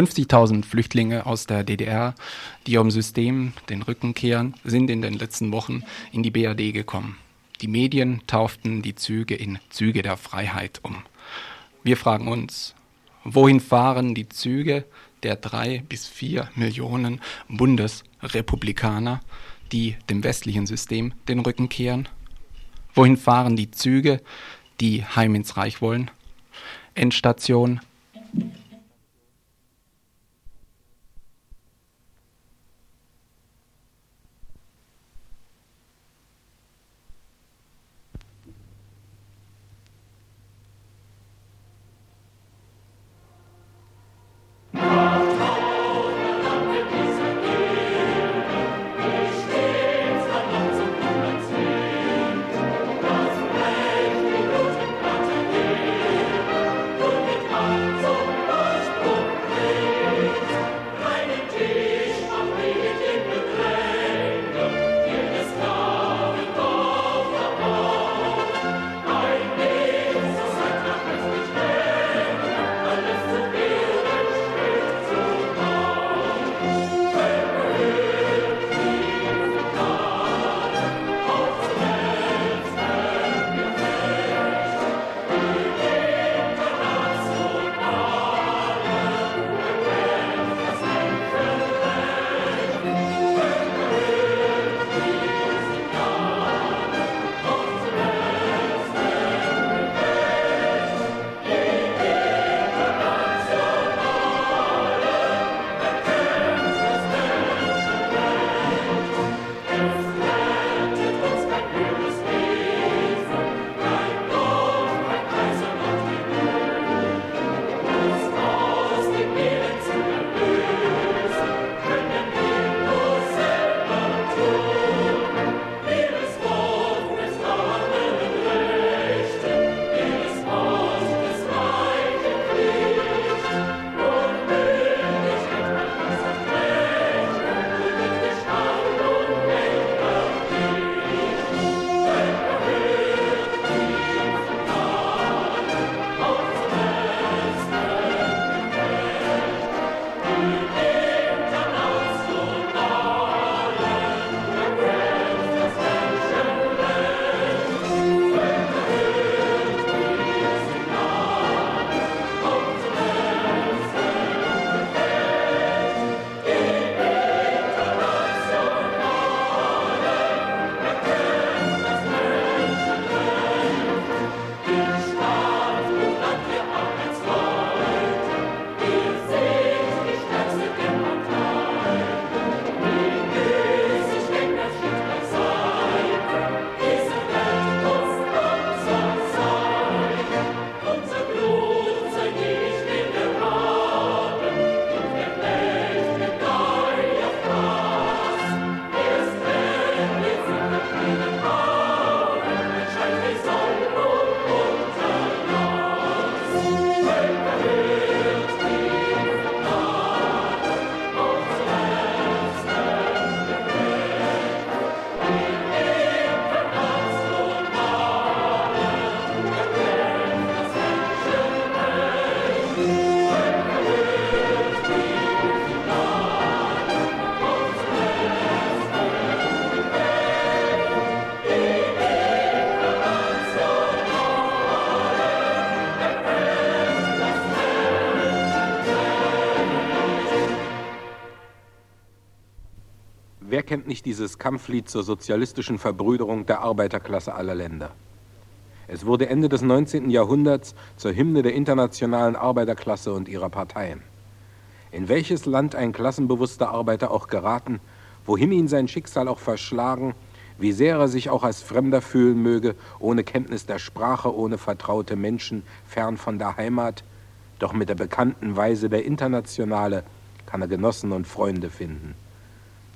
50.000 Flüchtlinge aus der DDR, die ihrem System den Rücken kehren, sind in den letzten Wochen in die BRD gekommen. Die Medien tauften die Züge in Züge der Freiheit um. Wir fragen uns, wohin fahren die Züge der drei bis vier Millionen Bundesrepublikaner, die dem westlichen System den Rücken kehren? Wohin fahren die Züge, die heim ins Reich wollen? Endstation nicht dieses Kampflied zur sozialistischen Verbrüderung der Arbeiterklasse aller Länder? Es wurde Ende des 19. Jahrhunderts zur Hymne der internationalen Arbeiterklasse und ihrer Parteien. In welches Land ein klassenbewusster Arbeiter auch geraten, wohin ihn sein Schicksal auch verschlagen, wie sehr er sich auch als Fremder fühlen möge, ohne Kenntnis der Sprache, ohne vertraute Menschen, fern von der Heimat, doch mit der bekannten Weise der Internationale kann er Genossen und Freunde finden.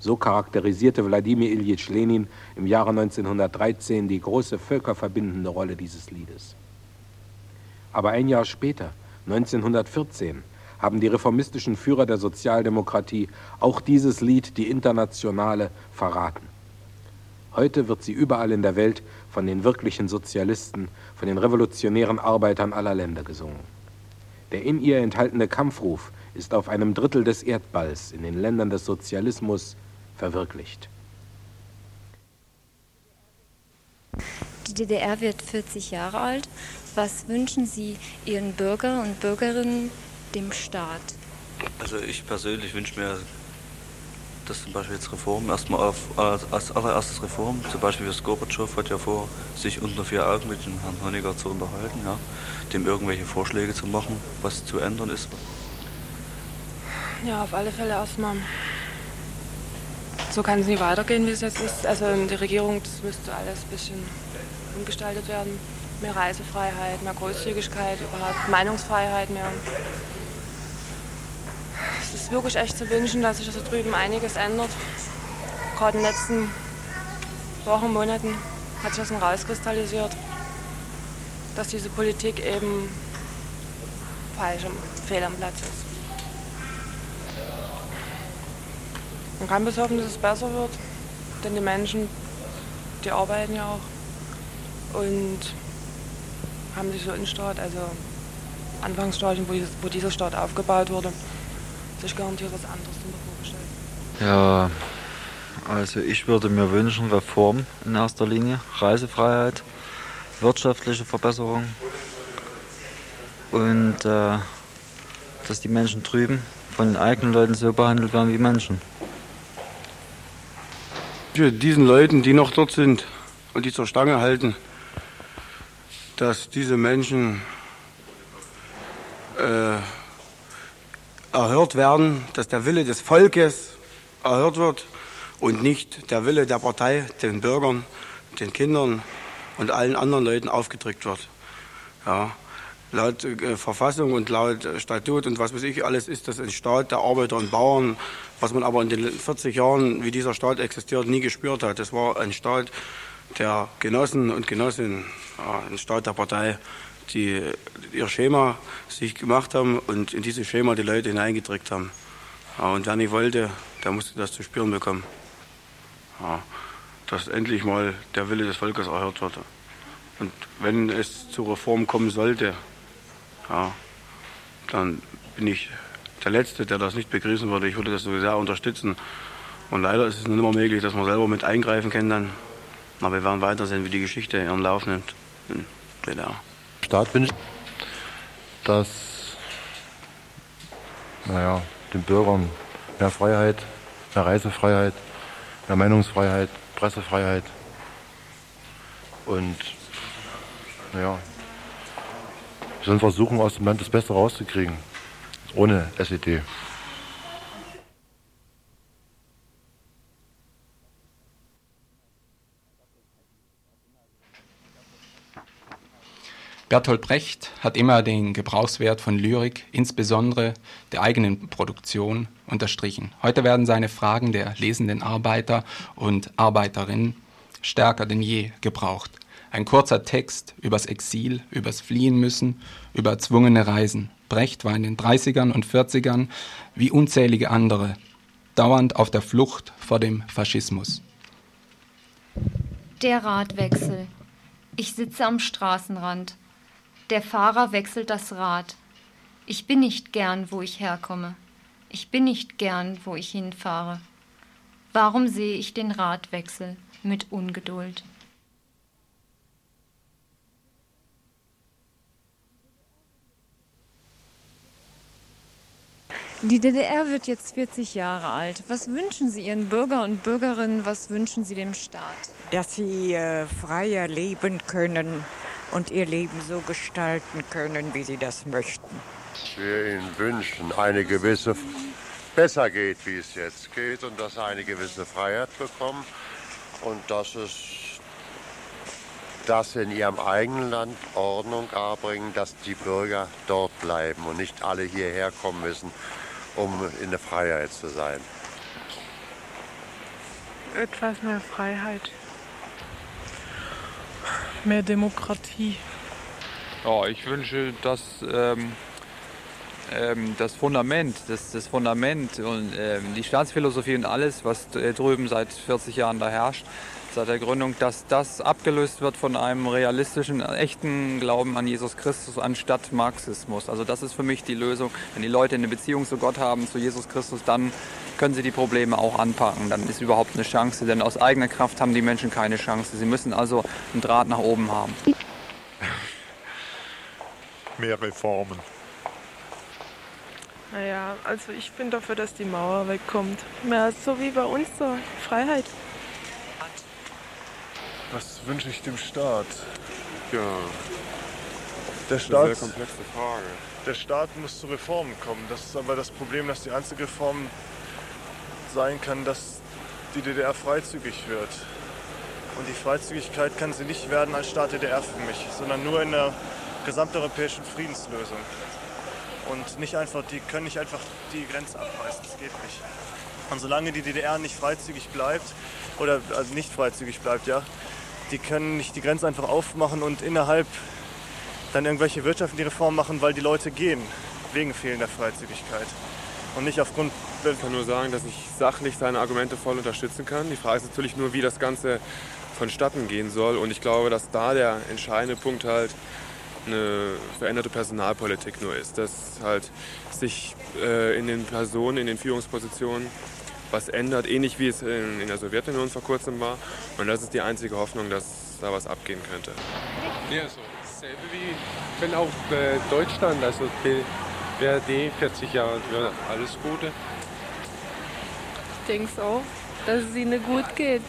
So charakterisierte Wladimir Ilyich Lenin im Jahre 1913 die große völkerverbindende Rolle dieses Liedes. Aber ein Jahr später, 1914, haben die reformistischen Führer der Sozialdemokratie auch dieses Lied, die Internationale, verraten. Heute wird sie überall in der Welt von den wirklichen Sozialisten, von den revolutionären Arbeitern aller Länder gesungen. Der in ihr enthaltene Kampfruf ist auf einem Drittel des Erdballs in den Ländern des Sozialismus verwirklicht. Die DDR wird 40 Jahre alt. Was wünschen Sie Ihren Bürger und Bürgerinnen dem Staat? Also ich persönlich wünsche mir, dass zum Beispiel jetzt Reformen erstmal auf, als allererstes Reform, zum Beispiel wie Gorbatschow hat ja vor, sich unter vier Augen mit dem Herrn Honecker zu unterhalten, ja, dem irgendwelche Vorschläge zu machen, was zu ändern ist. Ja, auf alle Fälle erstmal. So kann es nie weitergehen, wie es jetzt ist. Also die Regierung, das müsste alles ein bisschen umgestaltet werden. Mehr Reisefreiheit, mehr Großzügigkeit, überhaupt Meinungsfreiheit, mehr. Es ist wirklich echt zu wünschen, dass sich da drüben einiges ändert. Gerade in den letzten Wochen, Monaten hat sich das rauskristallisiert, dass diese Politik eben falsch und fehl am Platz ist. Man kann bis hoffen, dass es besser wird, denn die Menschen, die arbeiten ja auch und haben sich so einen Staat, also Anfangsstadien, wo, wo dieser Staat aufgebaut wurde, sich garantiert was anderes vorgestellt. Ja, also ich würde mir wünschen, Reform in erster Linie, Reisefreiheit, wirtschaftliche Verbesserung und äh, dass die Menschen drüben von den eigenen Leuten so behandelt werden wie Menschen. Diesen Leuten, die noch dort sind und die zur Stange halten, dass diese Menschen äh, erhört werden, dass der Wille des Volkes erhört wird und nicht der Wille der Partei den Bürgern, den Kindern und allen anderen Leuten aufgedrückt wird. Ja. Laut äh, Verfassung und laut Statut und was weiß ich alles ist das ein Staat der Arbeiter und Bauern, was man aber in den 40 Jahren, wie dieser Staat existiert, nie gespürt hat. Das war ein Staat der Genossen und Genossinnen, ein Staat der Partei, die ihr Schema sich gemacht haben und in dieses Schema die Leute hineingedrückt haben. Und wer nicht wollte, der musste das zu spüren bekommen. Dass endlich mal der Wille des Volkes erhört wird. Und wenn es zur Reform kommen sollte, ja, dann bin ich der Letzte, der das nicht begrüßen würde. Ich würde das so sehr unterstützen. Und leider ist es nicht immer möglich, dass man selber mit eingreifen kann dann. Aber wir werden weitersehen, wie die Geschichte ihren Lauf nimmt in DDR. Staat wünscht, dass naja, den Bürgern mehr Freiheit, mehr Reisefreiheit, mehr Meinungsfreiheit, Pressefreiheit und naja, wir sollen versuchen, aus dem Land das Beste rauszukriegen, ohne SED. Bertolt Brecht hat immer den Gebrauchswert von Lyrik, insbesondere der eigenen Produktion, unterstrichen. Heute werden seine Fragen der lesenden Arbeiter und Arbeiterinnen stärker denn je gebraucht. Ein kurzer Text übers Exil, übers Fliehen müssen, über erzwungene Reisen. Brecht war in den 30ern und 40ern wie unzählige andere dauernd auf der Flucht vor dem Faschismus. Der Radwechsel. Ich sitze am Straßenrand. Der Fahrer wechselt das Rad. Ich bin nicht gern, wo ich herkomme. Ich bin nicht gern, wo ich hinfahre. Warum sehe ich den Radwechsel mit Ungeduld? Die DDR wird jetzt 40 Jahre alt. Was wünschen Sie Ihren Bürger und Bürgerinnen? Was wünschen Sie dem Staat? Dass sie äh, freier leben können und ihr Leben so gestalten können, wie sie das möchten. Wir ihnen wünschen, eine gewisse besser geht, wie es jetzt geht, und dass sie eine gewisse Freiheit bekommen und dass es dass sie in ihrem eigenen Land Ordnung erbringen, dass die Bürger dort bleiben und nicht alle hierher kommen müssen, um in der Freiheit zu sein. Etwas mehr Freiheit. Mehr Demokratie. Ja, ich wünsche, dass ähm, ähm, das Fundament, das, das Fundament und ähm, die Staatsphilosophie und alles, was drüben seit 40 Jahren da herrscht, seit der Gründung, dass das abgelöst wird von einem realistischen, echten Glauben an Jesus Christus anstatt Marxismus. Also das ist für mich die Lösung. Wenn die Leute eine Beziehung zu Gott haben, zu Jesus Christus, dann können sie die Probleme auch anpacken. Dann ist überhaupt eine Chance, denn aus eigener Kraft haben die Menschen keine Chance. Sie müssen also einen Draht nach oben haben. Mehr Reformen. Naja, also ich bin dafür, dass die Mauer wegkommt. Mehr so wie bei uns so. Freiheit. Was wünsche ich dem Staat? Ja, der Staat, Staat, eine komplexe Frage. Der Staat muss zu Reformen kommen. Das ist aber das Problem, dass die einzige Reform sein kann, dass die DDR freizügig wird. Und die Freizügigkeit kann sie nicht werden als Staat DDR für mich, sondern nur in der gesamteuropäischen Friedenslösung. Und nicht einfach, die können nicht einfach die Grenze abreißen, das geht nicht. Und solange die DDR nicht freizügig bleibt, oder also nicht freizügig bleibt, ja, die können nicht die Grenze einfach aufmachen und innerhalb dann irgendwelche wirtschaftliche Reformen machen, weil die Leute gehen, wegen fehlender Freizügigkeit. Und nicht aufgrund. Ich kann nur sagen, dass ich sachlich seine Argumente voll unterstützen kann. Die Frage ist natürlich nur, wie das Ganze vonstatten gehen soll. Und ich glaube, dass da der entscheidende Punkt halt eine veränderte Personalpolitik nur ist. Dass halt sich äh, in den Personen, in den Führungspositionen was ändert, ähnlich wie es in, in, der Sowjetunion vor kurzem war. Und das ist die einzige Hoffnung, dass da was abgehen könnte. Ja, so dasselbe wie wenn auch äh, Deutschland, also BRD, 40 Jahre, alles Gute. Ich denke auch, dass es ihnen gut geht,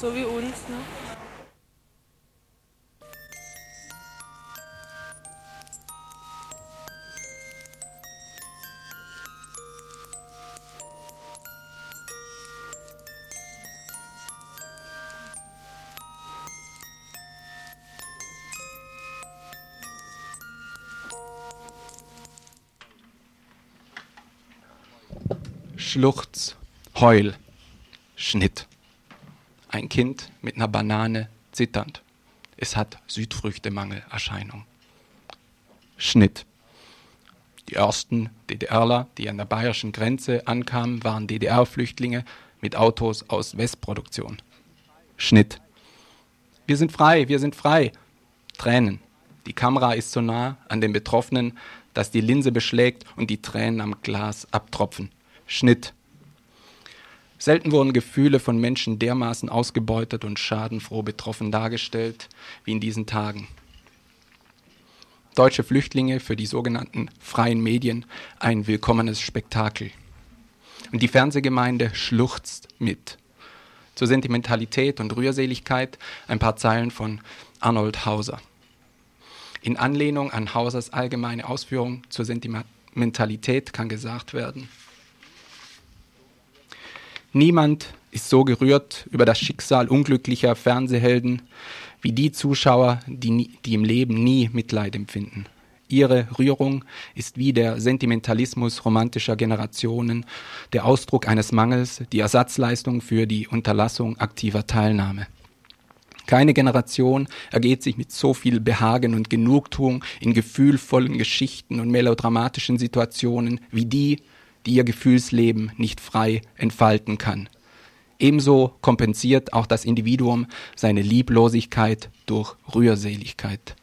so wie uns. Ne? Schluchz, Heul, Schnitt. Ein Kind mit einer Banane zitternd. Es hat Südfrüchtemangelerscheinung. Schnitt. Die ersten DDRler, die an der bayerischen Grenze ankamen, waren DDR-Flüchtlinge mit Autos aus Westproduktion. Schnitt. Wir sind frei, wir sind frei. Tränen. Die Kamera ist so nah an den Betroffenen, dass die Linse beschlägt und die Tränen am Glas abtropfen. Schnitt. Selten wurden Gefühle von Menschen dermaßen ausgebeutet und schadenfroh betroffen dargestellt wie in diesen Tagen. Deutsche Flüchtlinge für die sogenannten freien Medien ein willkommenes Spektakel. Und die Fernsehgemeinde schluchzt mit. Zur Sentimentalität und Rührseligkeit ein paar Zeilen von Arnold Hauser. In Anlehnung an Hausers allgemeine Ausführung zur Sentimentalität kann gesagt werden, Niemand ist so gerührt über das Schicksal unglücklicher Fernsehhelden wie die Zuschauer, die, die im Leben nie Mitleid empfinden. Ihre Rührung ist wie der Sentimentalismus romantischer Generationen der Ausdruck eines Mangels, die Ersatzleistung für die Unterlassung aktiver Teilnahme. Keine Generation ergeht sich mit so viel Behagen und Genugtuung in gefühlvollen Geschichten und melodramatischen Situationen wie die, die ihr Gefühlsleben nicht frei entfalten kann. Ebenso kompensiert auch das Individuum seine Lieblosigkeit durch Rührseligkeit.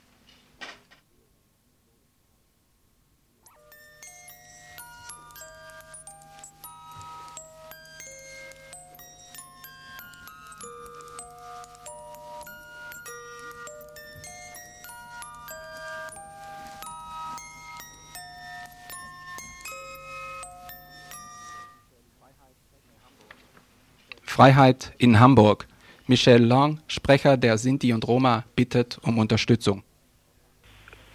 Freiheit in Hamburg. Michel Long, Sprecher der Sinti und Roma, bittet um Unterstützung.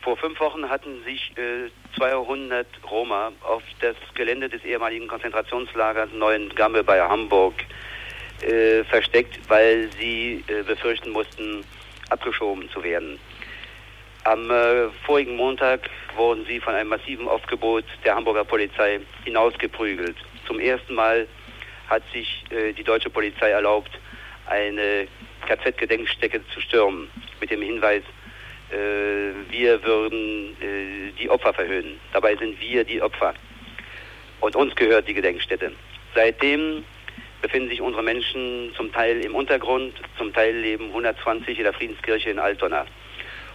Vor fünf Wochen hatten sich äh, 200 Roma auf das Gelände des ehemaligen Konzentrationslagers Neuengamme bei Hamburg äh, versteckt, weil sie äh, befürchten mussten, abgeschoben zu werden. Am äh, vorigen Montag wurden sie von einem massiven Aufgebot der Hamburger Polizei hinausgeprügelt. Zum ersten Mal hat sich äh, die deutsche Polizei erlaubt, eine KZ-Gedenkstätte zu stürmen, mit dem Hinweis, äh, wir würden äh, die Opfer verhöhnen. Dabei sind wir die Opfer. Und uns gehört die Gedenkstätte. Seitdem befinden sich unsere Menschen zum Teil im Untergrund, zum Teil leben 120 in der Friedenskirche in Altona,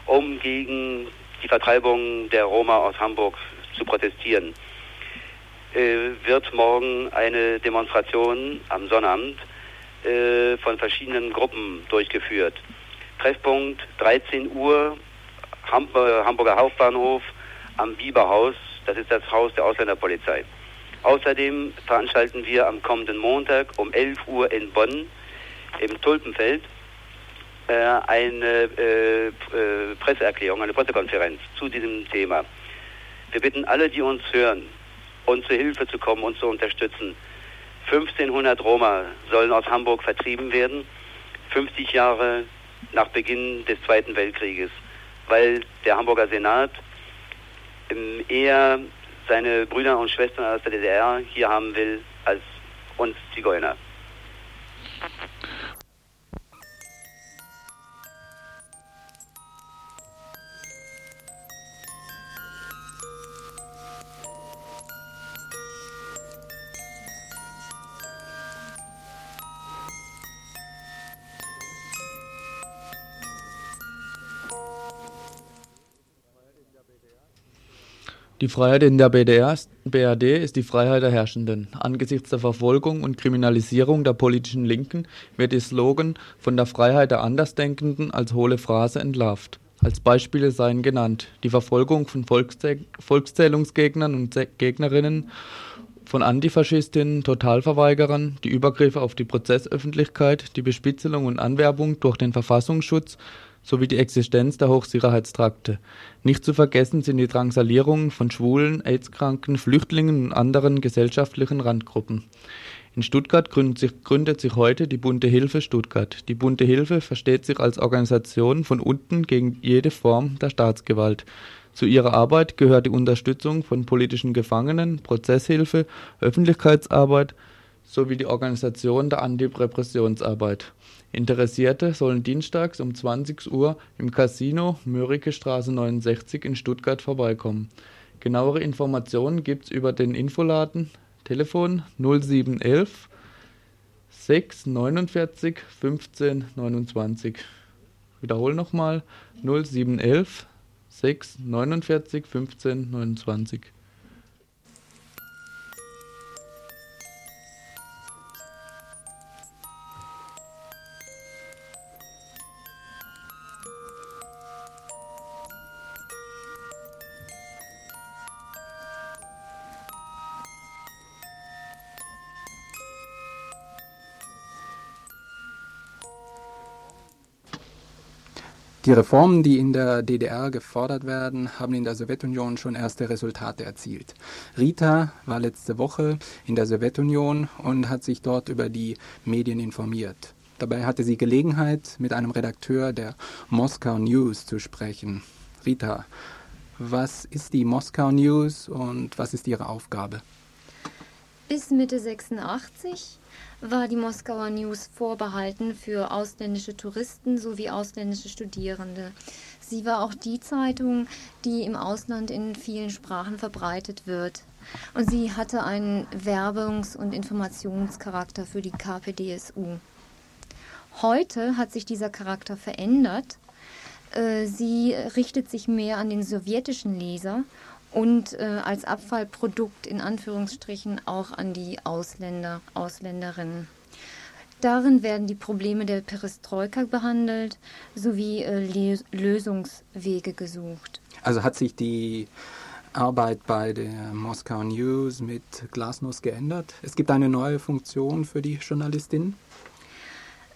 um gegen die Vertreibung der Roma aus Hamburg zu protestieren. Äh, wird morgen eine Demonstration am Sonnabend äh, von verschiedenen Gruppen durchgeführt. Treffpunkt 13 Uhr, äh, Hamburger Hauptbahnhof am Biberhaus, das ist das Haus der Ausländerpolizei. Außerdem veranstalten wir am kommenden Montag um 11 Uhr in Bonn im Tulpenfeld eine Presseerklärung, eine Pressekonferenz zu diesem Thema. Wir bitten alle, die uns hören, uns zur Hilfe zu kommen, uns zu unterstützen. 1500 Roma sollen aus Hamburg vertrieben werden, 50 Jahre nach Beginn des Zweiten Weltkrieges, weil der Hamburger Senat ähm, eher seine Brüder und Schwestern aus der DDR hier haben will als uns Zigeuner. Die Freiheit in der BDR, BRD ist die Freiheit der Herrschenden. Angesichts der Verfolgung und Kriminalisierung der politischen Linken wird ihr Slogan von der Freiheit der Andersdenkenden als hohle Phrase entlarvt. Als Beispiele seien genannt die Verfolgung von Volkszäh Volkszählungsgegnern und Gegnerinnen, von Antifaschistinnen, Totalverweigerern, die Übergriffe auf die Prozessöffentlichkeit, die Bespitzelung und Anwerbung durch den Verfassungsschutz sowie die Existenz der Hochsicherheitstrakte. Nicht zu vergessen sind die Drangsalierungen von Schwulen, AIDS-Kranken, Flüchtlingen und anderen gesellschaftlichen Randgruppen. In Stuttgart gründet sich, gründet sich heute die Bunte Hilfe Stuttgart. Die Bunte Hilfe versteht sich als Organisation von unten gegen jede Form der Staatsgewalt. Zu ihrer Arbeit gehört die Unterstützung von politischen Gefangenen, Prozesshilfe, Öffentlichkeitsarbeit sowie die Organisation der Antirepressionsarbeit. Interessierte sollen dienstags um 20 Uhr im Casino Mörike Straße 69 in Stuttgart vorbeikommen. Genauere Informationen gibt es über den Infoladen Telefon 0711 6 49 15 29. Wiederhole nochmal 0711 6 49 15 29. Die Reformen, die in der DDR gefordert werden, haben in der Sowjetunion schon erste Resultate erzielt. Rita war letzte Woche in der Sowjetunion und hat sich dort über die Medien informiert. Dabei hatte sie Gelegenheit, mit einem Redakteur der Moskau News zu sprechen. Rita, was ist die Moskau News und was ist ihre Aufgabe? Bis Mitte 86 war die Moskauer News vorbehalten für ausländische Touristen sowie ausländische Studierende. Sie war auch die Zeitung, die im Ausland in vielen Sprachen verbreitet wird. Und sie hatte einen Werbungs- und Informationscharakter für die KPDSU. Heute hat sich dieser Charakter verändert. Äh, sie richtet sich mehr an den sowjetischen Leser und äh, als Abfallprodukt in Anführungsstrichen auch an die Ausländer, Ausländerinnen. Darin werden die Probleme der Perestroika behandelt sowie äh, Lösungswege gesucht. Also hat sich die Arbeit bei der Moskau News mit Glasnost geändert? Es gibt eine neue Funktion für die Journalistin?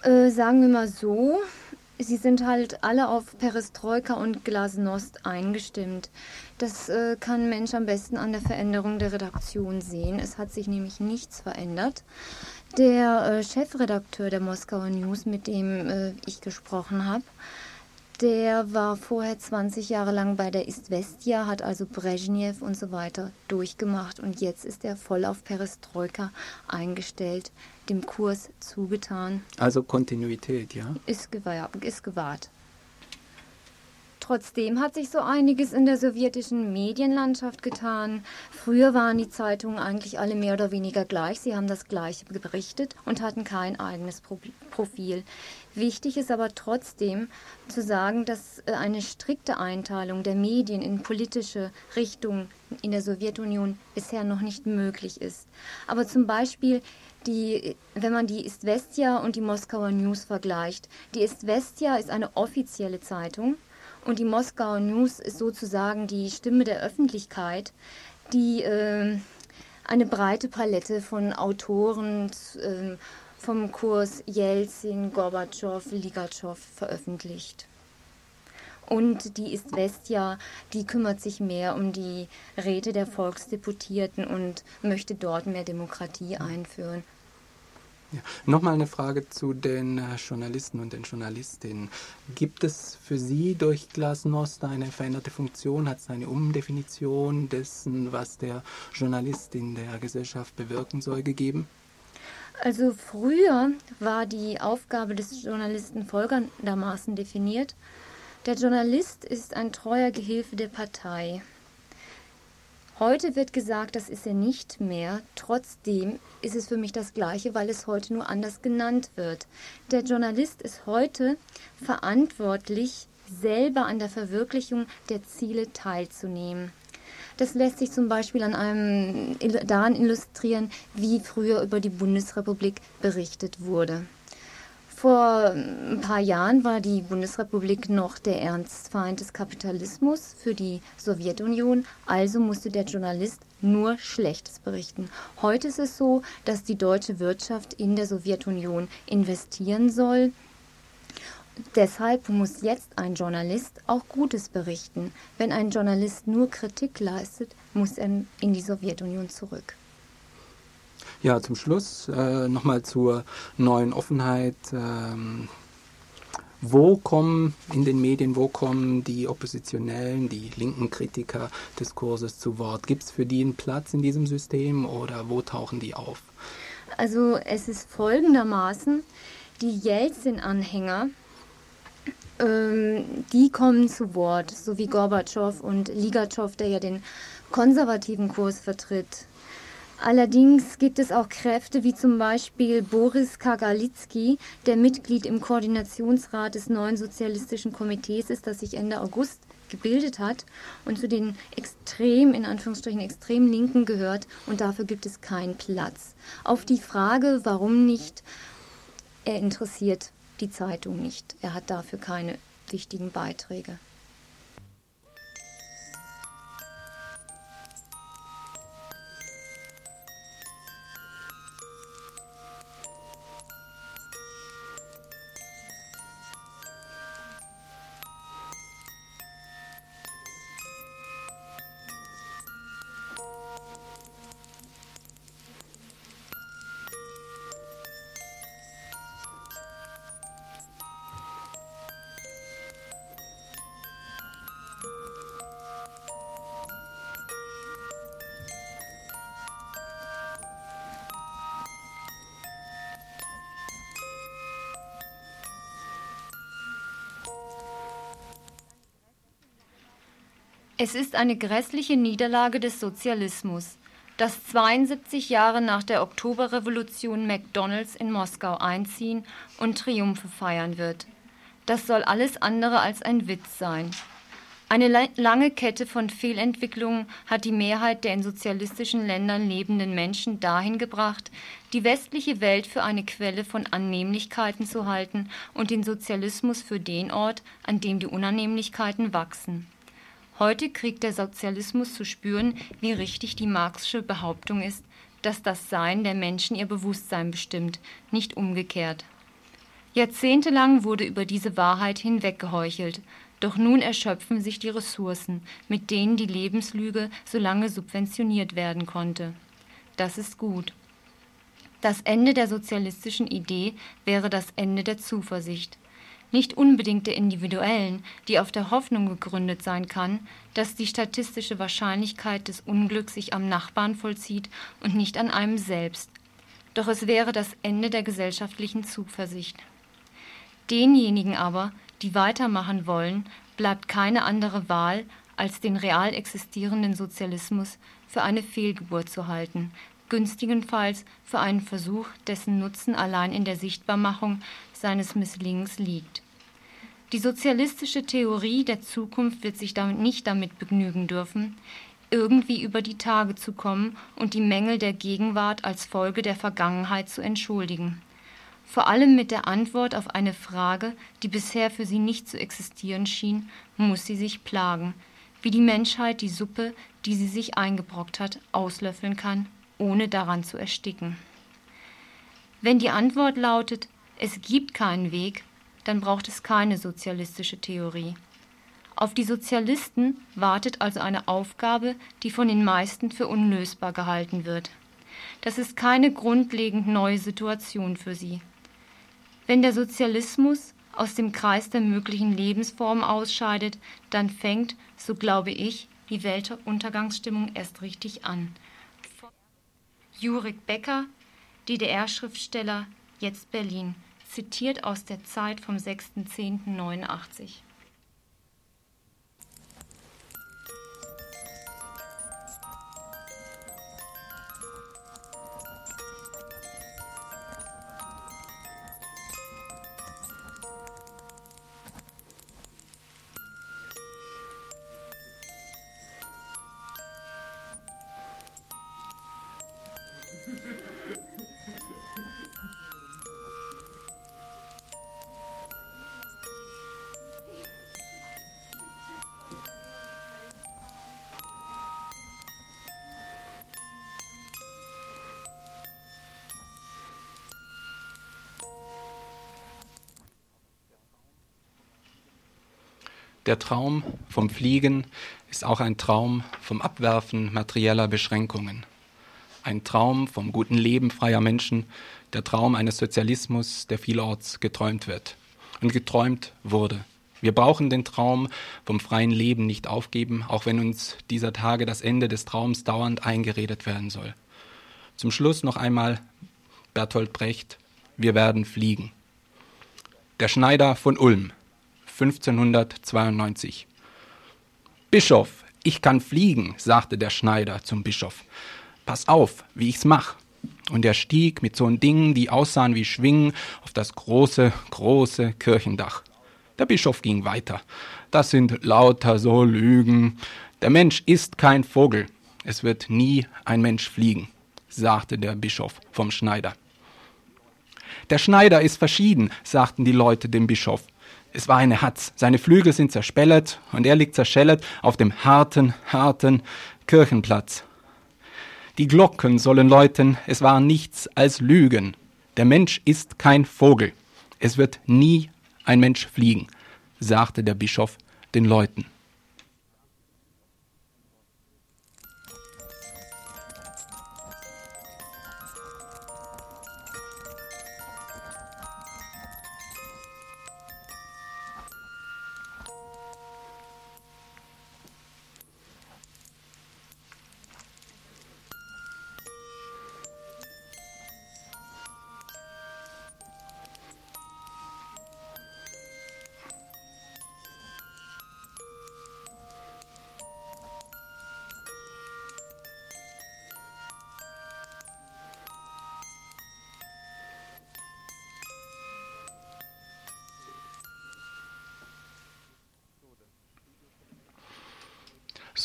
Äh, sagen wir mal so, Sie sind halt alle auf Perestroika und Glasnost eingestimmt. Das äh, kann Mensch am besten an der Veränderung der Redaktion sehen. Es hat sich nämlich nichts verändert. Der äh, Chefredakteur der Moskauer News, mit dem äh, ich gesprochen habe, der war vorher 20 Jahre lang bei der Istvestia, hat also Brezhnev und so weiter durchgemacht und jetzt ist er voll auf Perestroika eingestellt dem Kurs zugetan. Also Kontinuität, ja? Ist, gewahr, ist gewahrt. Trotzdem hat sich so einiges in der sowjetischen Medienlandschaft getan. Früher waren die Zeitungen eigentlich alle mehr oder weniger gleich. Sie haben das Gleiche berichtet und hatten kein eigenes Profil. Wichtig ist aber trotzdem zu sagen, dass äh, eine strikte Einteilung der Medien in politische Richtungen in der Sowjetunion bisher noch nicht möglich ist. Aber zum Beispiel die, wenn man die Istvestia und die Moskauer News vergleicht. Die Istvestia ist eine offizielle Zeitung und die Moskauer News ist sozusagen die Stimme der Öffentlichkeit, die äh, eine breite Palette von Autoren äh, vom Kurs Jelzin, Gorbatschow, Ligatschow veröffentlicht. Und die ist Vestia, die kümmert sich mehr um die Räte der Volksdeputierten und möchte dort mehr Demokratie einführen. Ja. Nochmal eine Frage zu den äh, Journalisten und den Journalistinnen. Gibt es für Sie durch Glasnost eine veränderte Funktion? Hat es eine Umdefinition dessen, was der Journalist in der Gesellschaft bewirken soll, gegeben? Also früher war die Aufgabe des Journalisten folgendermaßen definiert. Der Journalist ist ein treuer Gehilfe der Partei. Heute wird gesagt, das ist er nicht mehr. Trotzdem ist es für mich das Gleiche, weil es heute nur anders genannt wird. Der Journalist ist heute verantwortlich, selber an der Verwirklichung der Ziele teilzunehmen. Das lässt sich zum Beispiel an einem, daran illustrieren, wie früher über die Bundesrepublik berichtet wurde. Vor ein paar Jahren war die Bundesrepublik noch der Ernstfeind des Kapitalismus für die Sowjetunion, also musste der Journalist nur Schlechtes berichten. Heute ist es so, dass die deutsche Wirtschaft in der Sowjetunion investieren soll. Deshalb muss jetzt ein Journalist auch Gutes berichten. Wenn ein Journalist nur Kritik leistet, muss er in die Sowjetunion zurück. Ja, zum Schluss äh, nochmal zur neuen Offenheit. Ähm, wo kommen in den Medien, wo kommen die Oppositionellen, die linken Kritiker des Kurses zu Wort? Gibt es für die einen Platz in diesem System oder wo tauchen die auf? Also es ist folgendermaßen, die Jelzin-Anhänger, ähm, die kommen zu Wort, so wie Gorbatschow und Ligatschow, der ja den konservativen Kurs vertritt. Allerdings gibt es auch Kräfte wie zum Beispiel Boris Kagalitzki, der Mitglied im Koordinationsrat des neuen sozialistischen Komitees ist, das sich Ende August gebildet hat und zu den extrem, in Anführungsstrichen, extrem Linken gehört und dafür gibt es keinen Platz. Auf die Frage, warum nicht, er interessiert die Zeitung nicht. Er hat dafür keine wichtigen Beiträge. Es ist eine grässliche Niederlage des Sozialismus, dass 72 Jahre nach der Oktoberrevolution McDonalds in Moskau einziehen und Triumphe feiern wird. Das soll alles andere als ein Witz sein. Eine lange Kette von Fehlentwicklungen hat die Mehrheit der in sozialistischen Ländern lebenden Menschen dahin gebracht, die westliche Welt für eine Quelle von Annehmlichkeiten zu halten und den Sozialismus für den Ort, an dem die Unannehmlichkeiten wachsen. Heute kriegt der Sozialismus zu spüren, wie richtig die Marxische Behauptung ist, dass das Sein der Menschen ihr Bewusstsein bestimmt, nicht umgekehrt. Jahrzehntelang wurde über diese Wahrheit hinweggeheuchelt, doch nun erschöpfen sich die Ressourcen, mit denen die Lebenslüge so lange subventioniert werden konnte. Das ist gut. Das Ende der sozialistischen Idee wäre das Ende der Zuversicht nicht unbedingt der individuellen, die auf der Hoffnung gegründet sein kann, dass die statistische Wahrscheinlichkeit des Unglücks sich am Nachbarn vollzieht und nicht an einem selbst. Doch es wäre das Ende der gesellschaftlichen Zuversicht. Denjenigen aber, die weitermachen wollen, bleibt keine andere Wahl, als den real existierenden Sozialismus für eine Fehlgeburt zu halten, günstigenfalls für einen Versuch, dessen Nutzen allein in der Sichtbarmachung seines Misslingens liegt. Die sozialistische Theorie der Zukunft wird sich damit nicht damit begnügen dürfen, irgendwie über die Tage zu kommen und die Mängel der Gegenwart als Folge der Vergangenheit zu entschuldigen. Vor allem mit der Antwort auf eine Frage, die bisher für sie nicht zu existieren schien, muss sie sich plagen, wie die Menschheit die Suppe, die sie sich eingebrockt hat, auslöffeln kann, ohne daran zu ersticken. Wenn die Antwort lautet, es gibt keinen Weg, dann braucht es keine sozialistische Theorie. Auf die Sozialisten wartet also eine Aufgabe, die von den meisten für unlösbar gehalten wird. Das ist keine grundlegend neue Situation für sie. Wenn der Sozialismus aus dem Kreis der möglichen Lebensformen ausscheidet, dann fängt, so glaube ich, die Weltuntergangsstimmung erst richtig an. Jurik Becker, DDR-Schriftsteller, jetzt Berlin, zitiert aus der Zeit vom 6.10.89. Der Traum vom Fliegen ist auch ein Traum vom Abwerfen materieller Beschränkungen. Ein Traum vom guten Leben freier Menschen, der Traum eines Sozialismus, der vielorts geträumt wird und geträumt wurde. Wir brauchen den Traum vom freien Leben nicht aufgeben, auch wenn uns dieser Tage das Ende des Traums dauernd eingeredet werden soll. Zum Schluss noch einmal Bertolt Brecht, wir werden fliegen. Der Schneider von Ulm, 1592. Bischof, ich kann fliegen, sagte der Schneider zum Bischof. Pass auf, wie ich's mach. Und er stieg mit so'n Dingen, die aussahen wie Schwingen, auf das große, große Kirchendach. Der Bischof ging weiter. Das sind lauter so Lügen. Der Mensch ist kein Vogel. Es wird nie ein Mensch fliegen, sagte der Bischof vom Schneider. Der Schneider ist verschieden, sagten die Leute dem Bischof. Es war eine Hatz. Seine Flügel sind zerspellet und er liegt zerschellet auf dem harten, harten Kirchenplatz. Die Glocken sollen läuten, es war nichts als Lügen. Der Mensch ist kein Vogel. Es wird nie ein Mensch fliegen, sagte der Bischof den Leuten.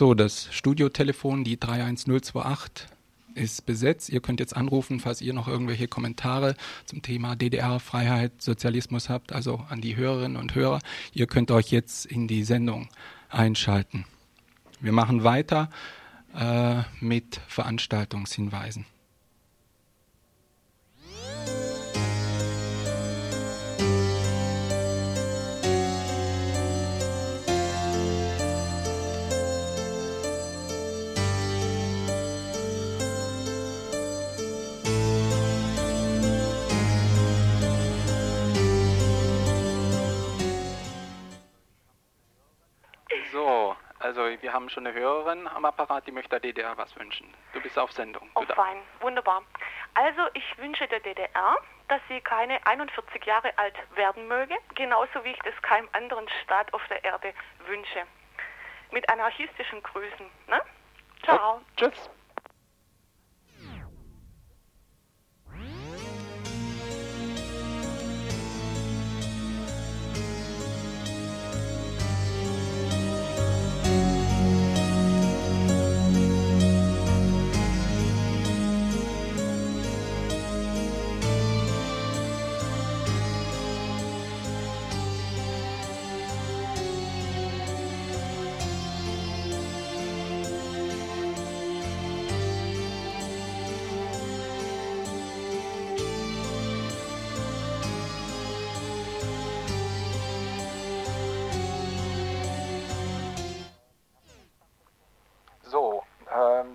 So, das Studiotelefon, die 31028, ist besetzt. Ihr könnt jetzt anrufen, falls ihr noch irgendwelche Kommentare zum Thema DDR, Freiheit, Sozialismus habt, also an die Hörerinnen und Hörer. Ihr könnt euch jetzt in die Sendung einschalten. Wir machen weiter äh, mit Veranstaltungshinweisen. Haben schon eine Hörerin am Apparat, die möchte der DDR was wünschen. Du bist auf Sendung. Oh, fein, wunderbar. Also ich wünsche der DDR, dass sie keine 41 Jahre alt werden möge, genauso wie ich das keinem anderen Staat auf der Erde wünsche. Mit anarchistischen Grüßen. Ne? Ciao. Tschüss.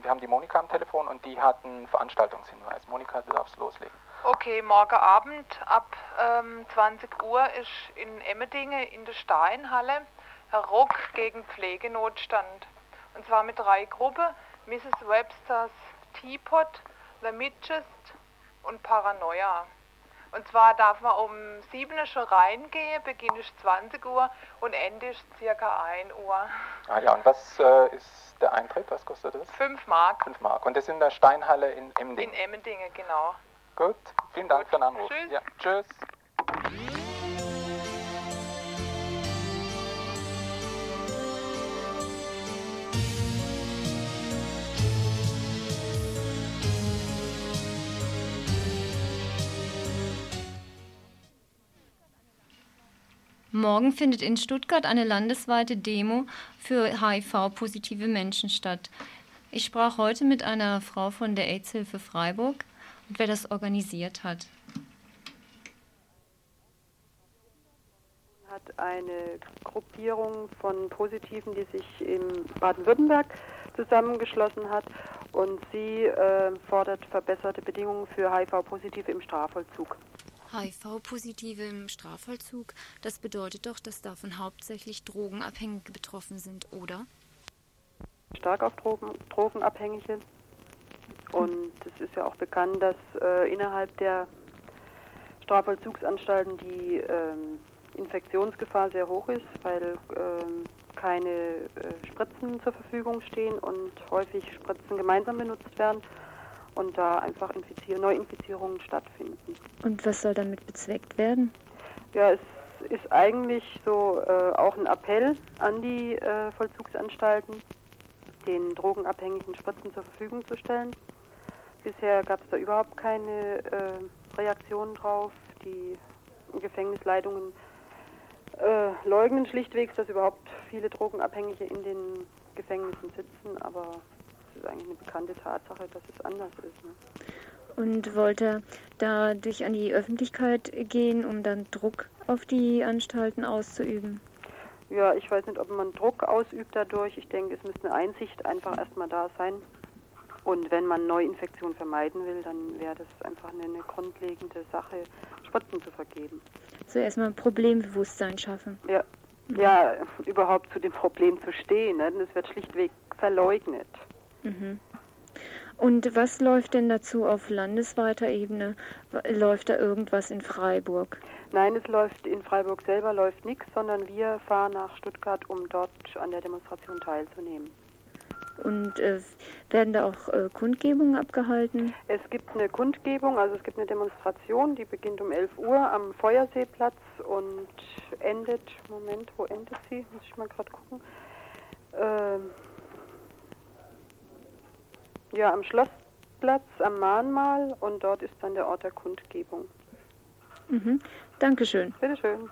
Wir haben die Monika am Telefon und die hat einen Veranstaltungshinweis. Monika, du darfst loslegen. Okay, morgen Abend ab ähm, 20 Uhr ist in Emmendingen in der Steinhalle ein Rock gegen Pflegenotstand. Und zwar mit drei Gruppen: Mrs. Websters Teapot, The Midgest und Paranoia. Und zwar darf man um 7 Uhr schon reingehen, Beginn ist 20 Uhr und Ende ist circa 1 Uhr. Ah ja, und was äh, ist der Eintritt? Was kostet das? 5 Mark 5 Mark. Und das in der Steinhalle in Emding. in Emmendingen, genau. Gut, vielen Dank für den Anruf. Tschüss. Ja, tschüss. Morgen findet in Stuttgart eine landesweite Demo für HIV-positive Menschen statt. Ich sprach heute mit einer Frau von der AIDS-Hilfe Freiburg und wer das organisiert hat. hat eine Gruppierung von Positiven, die sich in Baden-Württemberg zusammengeschlossen hat und sie äh, fordert verbesserte Bedingungen für HIV-Positive im Strafvollzug. HIV-Positive im Strafvollzug, das bedeutet doch, dass davon hauptsächlich Drogenabhängige betroffen sind, oder? Stark auf Drogen, Drogenabhängige. Und es ist ja auch bekannt, dass äh, innerhalb der Strafvollzugsanstalten die ähm, Infektionsgefahr sehr hoch ist, weil ähm, keine äh, Spritzen zur Verfügung stehen und häufig Spritzen gemeinsam benutzt werden und da einfach Infizier Neuinfizierungen stattfinden. Und was soll damit bezweckt werden? Ja, es ist eigentlich so äh, auch ein Appell an die äh, Vollzugsanstalten, den Drogenabhängigen Spritzen zur Verfügung zu stellen. Bisher gab es da überhaupt keine äh, Reaktionen drauf. Die Gefängnisleitungen äh, leugnen schlichtweg, dass überhaupt viele Drogenabhängige in den Gefängnissen sitzen, aber ist eigentlich eine bekannte Tatsache, dass es anders ist. Ne? Und wollte er dadurch an die Öffentlichkeit gehen, um dann Druck auf die Anstalten auszuüben? Ja, ich weiß nicht, ob man Druck ausübt dadurch. Ich denke, es müsste eine Einsicht einfach erstmal da sein. Und wenn man Neuinfektionen vermeiden will, dann wäre das einfach eine, eine grundlegende Sache, Spritzen zu vergeben. Zuerst mal ein Problembewusstsein schaffen. Ja, ja überhaupt zu dem Problem zu stehen. Ne? Das wird schlichtweg verleugnet. Mhm. Und was läuft denn dazu auf landesweiter Ebene? Läuft da irgendwas in Freiburg? Nein, es läuft in Freiburg selber läuft nichts, sondern wir fahren nach Stuttgart, um dort an der Demonstration teilzunehmen. Und äh, werden da auch äh, Kundgebungen abgehalten? Es gibt eine Kundgebung, also es gibt eine Demonstration, die beginnt um 11 Uhr am Feuerseeplatz und endet, Moment, wo endet sie? Muss ich mal gerade gucken. Ähm, ja, am Schlossplatz, am Mahnmal und dort ist dann der Ort der Kundgebung. Mhm. Dankeschön. Bitteschön.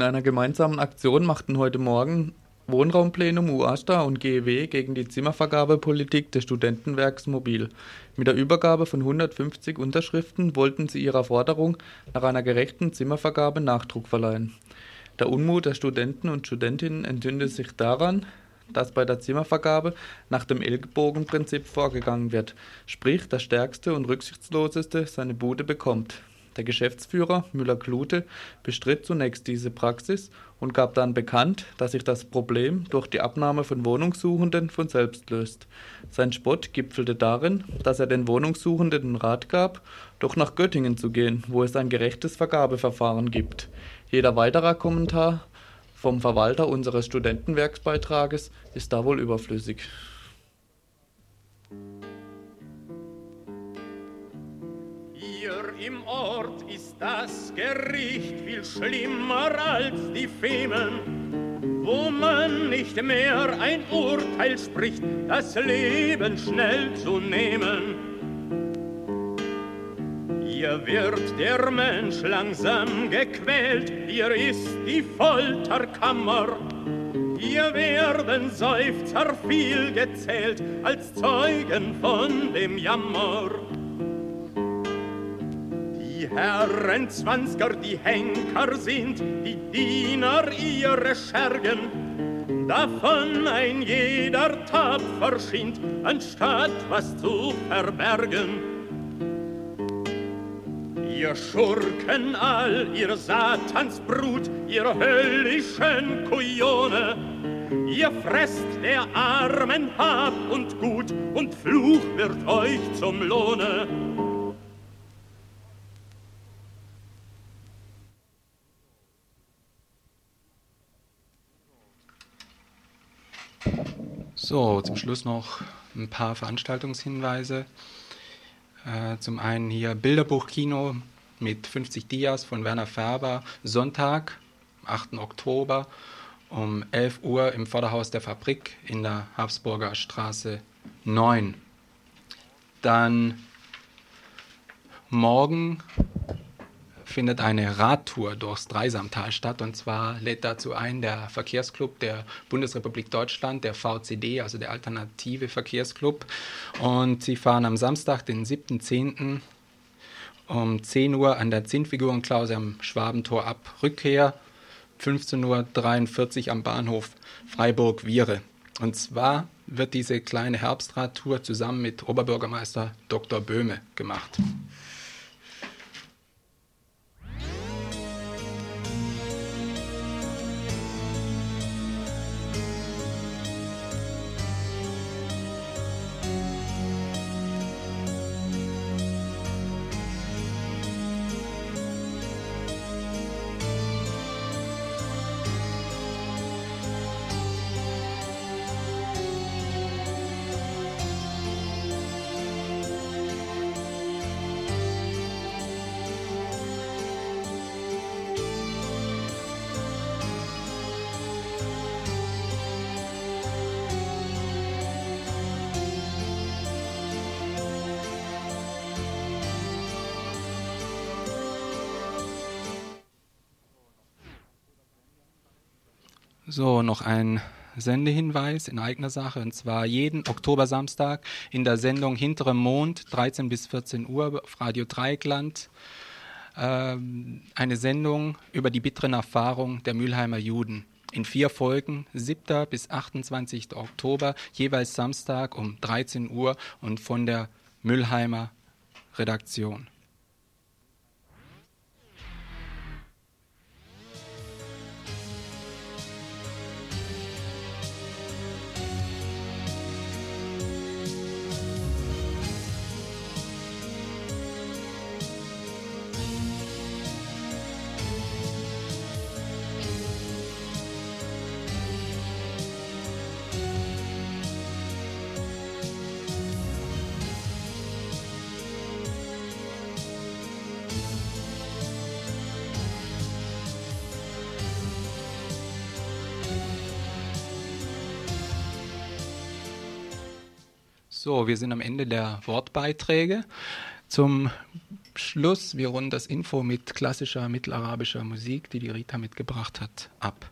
In einer gemeinsamen Aktion machten heute Morgen Wohnraumplenum UASTA und GEW gegen die Zimmervergabepolitik des Studentenwerks mobil. Mit der Übergabe von 150 Unterschriften wollten sie ihrer Forderung nach einer gerechten Zimmervergabe Nachdruck verleihen. Der Unmut der Studenten und Studentinnen entzündete sich daran, dass bei der Zimmervergabe nach dem Ellbogenprinzip vorgegangen wird, sprich der Stärkste und Rücksichtsloseste seine Bude bekommt. Der Geschäftsführer Müller-Klute bestritt zunächst diese Praxis und gab dann bekannt, dass sich das Problem durch die Abnahme von Wohnungssuchenden von selbst löst. Sein Spott gipfelte darin, dass er den Wohnungssuchenden den Rat gab, doch nach Göttingen zu gehen, wo es ein gerechtes Vergabeverfahren gibt. Jeder weiterer Kommentar vom Verwalter unseres Studentenwerksbeitrages ist da wohl überflüssig. Im Ort ist das Gericht viel schlimmer als die Femen, wo man nicht mehr ein Urteil spricht, das Leben schnell zu nehmen. Hier wird der Mensch langsam gequält, hier ist die Folterkammer. Hier werden Seufzer viel gezählt als Zeugen von dem Jammer. Herren Zwanziger, die Henker sind, die Diener ihre Schergen, davon ein jeder tapfer schient, anstatt was zu verbergen. Ihr Schurken all, ihr Satansbrut, ihr höllischen Kujone, ihr fresst der Armen Hab und Gut, und Fluch wird euch zum Lohne. So, zum Schluss noch ein paar Veranstaltungshinweise. Äh, zum einen hier Bilderbuchkino mit 50 Dias von Werner Färber, Sonntag, 8. Oktober um 11 Uhr im Vorderhaus der Fabrik in der Habsburger Straße 9. Dann morgen findet eine Radtour durchs Dreisamtal statt. Und zwar lädt dazu ein der Verkehrsclub der Bundesrepublik Deutschland, der VCD, also der Alternative Verkehrsclub. Und sie fahren am Samstag, den 7.10. um 10 Uhr an der Zinnfigurenklause am Schwabentor ab. Rückkehr 15.43 Uhr am Bahnhof Freiburg-Viere. Und zwar wird diese kleine Herbstradtour zusammen mit Oberbürgermeister Dr. Böhme gemacht. So, noch ein Sendehinweis in eigener Sache, und zwar jeden Oktobersamstag in der Sendung Hinterem Mond, 13 bis 14 Uhr auf Radio Dreieckland. Ähm, eine Sendung über die bitteren Erfahrungen der Mülheimer Juden. In vier Folgen, 7. bis 28. Oktober, jeweils Samstag um 13 Uhr und von der Mülheimer Redaktion. So, wir sind am Ende der Wortbeiträge. Zum Abschluss, wir runden das Info mit klassischer mittelarabischer Musik, die die Rita mitgebracht hat, ab.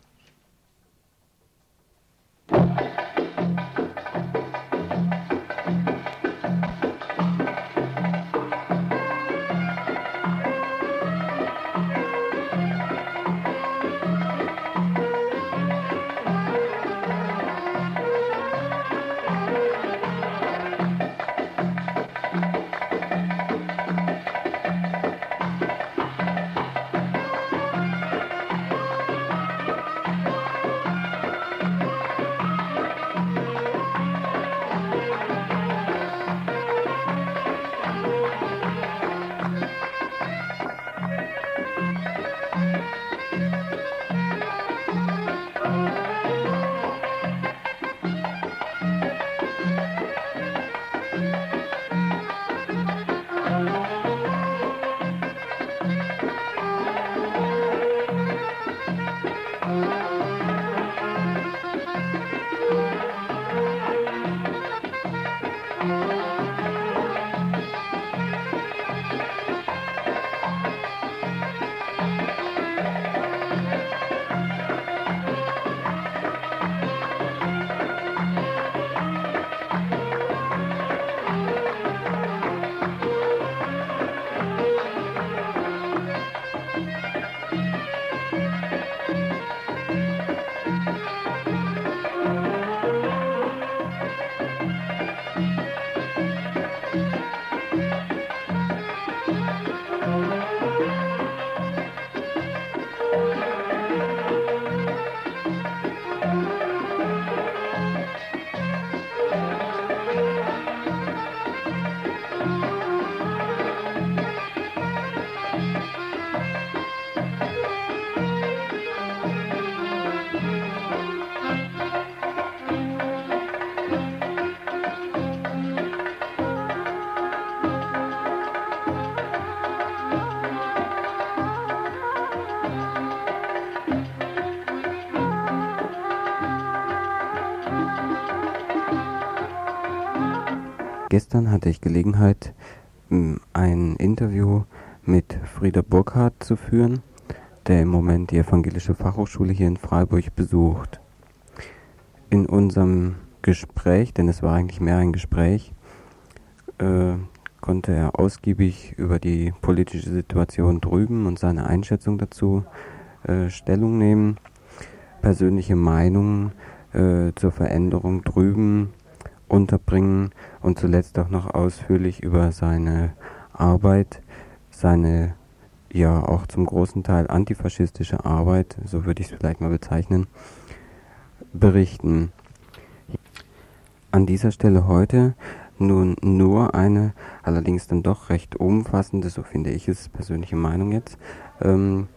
Gestern hatte ich Gelegenheit, ein Interview mit Frieder Burkhardt zu führen, der im Moment die Evangelische Fachhochschule hier in Freiburg besucht. In unserem Gespräch, denn es war eigentlich mehr ein Gespräch, äh, konnte er ausgiebig über die politische Situation drüben und seine Einschätzung dazu äh, Stellung nehmen, persönliche Meinungen äh, zur Veränderung drüben unterbringen und zuletzt auch noch ausführlich über seine Arbeit, seine ja auch zum großen Teil antifaschistische Arbeit, so würde ich es vielleicht mal bezeichnen, berichten. An dieser Stelle heute nun nur eine, allerdings dann doch recht umfassende, so finde ich es, persönliche Meinung jetzt, ähm,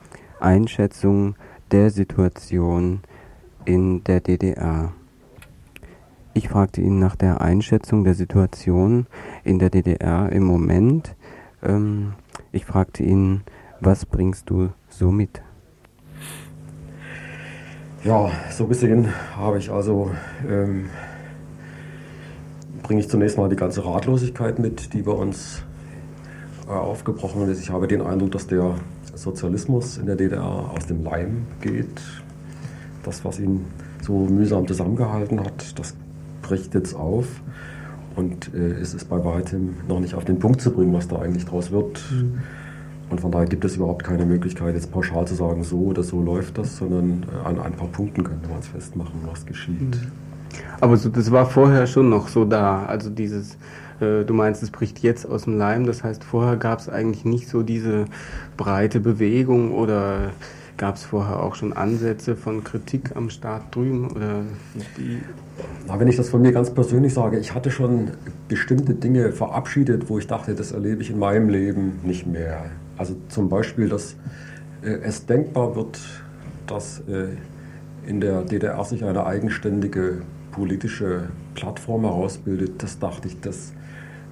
Einschätzung der Situation in der DDR. Ich fragte ihn nach der Einschätzung der Situation in der DDR im Moment. Ähm, ich fragte ihn, was bringst du so mit? Ja, so gesehen habe ich also, ähm, bringe ich zunächst mal die ganze Ratlosigkeit mit, die bei uns äh, aufgebrochen ist. Ich habe den Eindruck, dass der Sozialismus in der DDR aus dem Leim geht. Das, was ihn so mühsam zusammengehalten hat, das bricht jetzt auf und äh, es ist bei weitem noch nicht auf den Punkt zu bringen, was da eigentlich draus wird. Mhm. Und von daher gibt es überhaupt keine Möglichkeit, jetzt pauschal zu sagen, so oder so läuft das, sondern äh, an ein paar Punkten könnte man es festmachen, was geschieht. Mhm. Aber so, das war vorher schon noch so da. Also dieses, äh, du meinst, es bricht jetzt aus dem Leim. Das heißt, vorher gab es eigentlich nicht so diese breite Bewegung oder Gab es vorher auch schon Ansätze von Kritik am Staat drüben? Oder die? Na, wenn ich das von mir ganz persönlich sage, ich hatte schon bestimmte Dinge verabschiedet, wo ich dachte, das erlebe ich in meinem Leben nicht mehr. Also zum Beispiel, dass äh, es denkbar wird, dass äh, in der DDR sich eine eigenständige politische Plattform herausbildet. Das dachte ich, das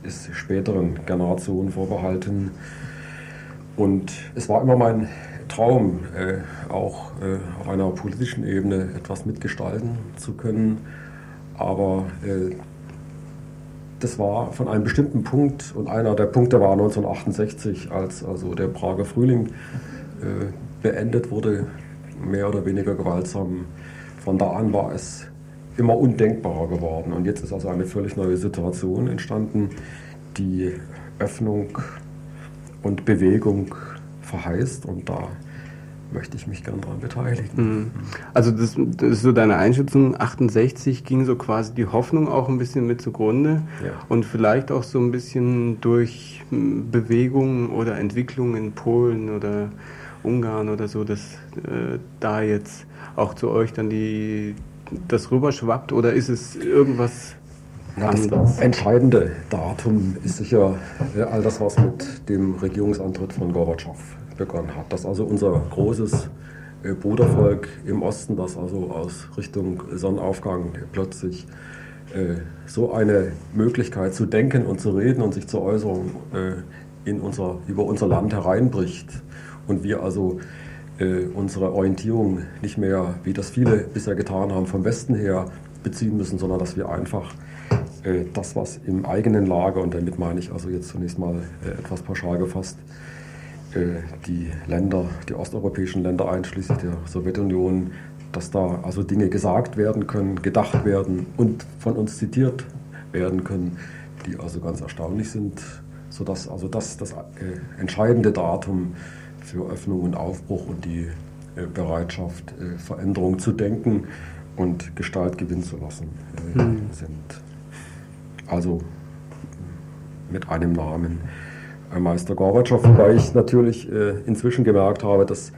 ist späteren Generationen vorbehalten. Und es war immer mein Traum, äh, auch äh, auf einer politischen Ebene etwas mitgestalten zu können. Aber äh, das war von einem bestimmten Punkt und einer der Punkte war 1968, als also der Prager Frühling beendet wurde, mehr oder weniger gewaltsam. Von da an war es immer undenkbarer geworden und jetzt ist also eine völlig neue Situation entstanden, die Öffnung und Bewegung verheißt und da möchte ich mich gern daran beteiligen. Mhm. Also das, das, ist so deine Einschätzung, 68 ging so quasi die Hoffnung auch ein bisschen mit zugrunde ja. und vielleicht auch so ein bisschen durch Bewegungen oder Entwicklungen in Polen oder Ungarn oder so, dass äh, da jetzt auch zu euch dann die das rüberschwappt oder ist es irgendwas ja, das entscheidende Datum ist sicher äh, all das, was mit dem Regierungsantritt von Gorbatschow begonnen hat. Dass also unser großes äh, Brudervolk im Osten, das also aus Richtung Sonnenaufgang plötzlich äh, so eine Möglichkeit zu denken und zu reden und sich zu äußern in unser, über unser Land hereinbricht und wir also unsere Orientierung nicht mehr, wie das viele bisher getan haben, vom Westen her beziehen müssen, sondern dass wir einfach das, was im eigenen Lager, und damit meine ich also jetzt zunächst mal etwas pauschal gefasst, äh, die Länder, die osteuropäischen Länder einschließlich der Sowjetunion, dass da also Dinge gesagt werden können, gedacht werden und von uns zitiert werden können, die also ganz erstaunlich sind, sodass also das das äh, entscheidende Datum für Öffnung und Aufbruch und die äh, Bereitschaft, Veränderung zu denken und Gestalt gewinnen zu lassen mhm. sind. Also mit einem Namen. Meister Gorbatschow, wobei ich natürlich äh, inzwischen gemerkt habe, dass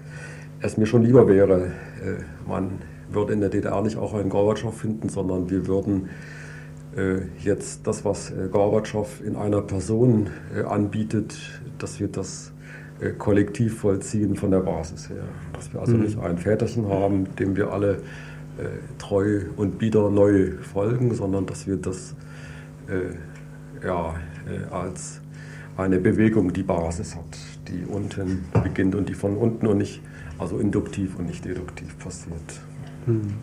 es mir schon lieber wäre, äh, man würde in der DDR nicht auch einen Gorbatschow finden, sondern wir würden äh, jetzt das, was äh, Gorbatschow in einer Person äh, anbietet, dass wir das äh, kollektiv vollziehen von der Basis her. Dass wir also mhm. nicht ein Väterchen haben, dem wir alle treu und bieder neu folgen, sondern dass wir das ja, als eine Bewegung die Basis hat, die unten beginnt und die von unten und nicht, also induktiv und nicht deduktiv passiert. Hm.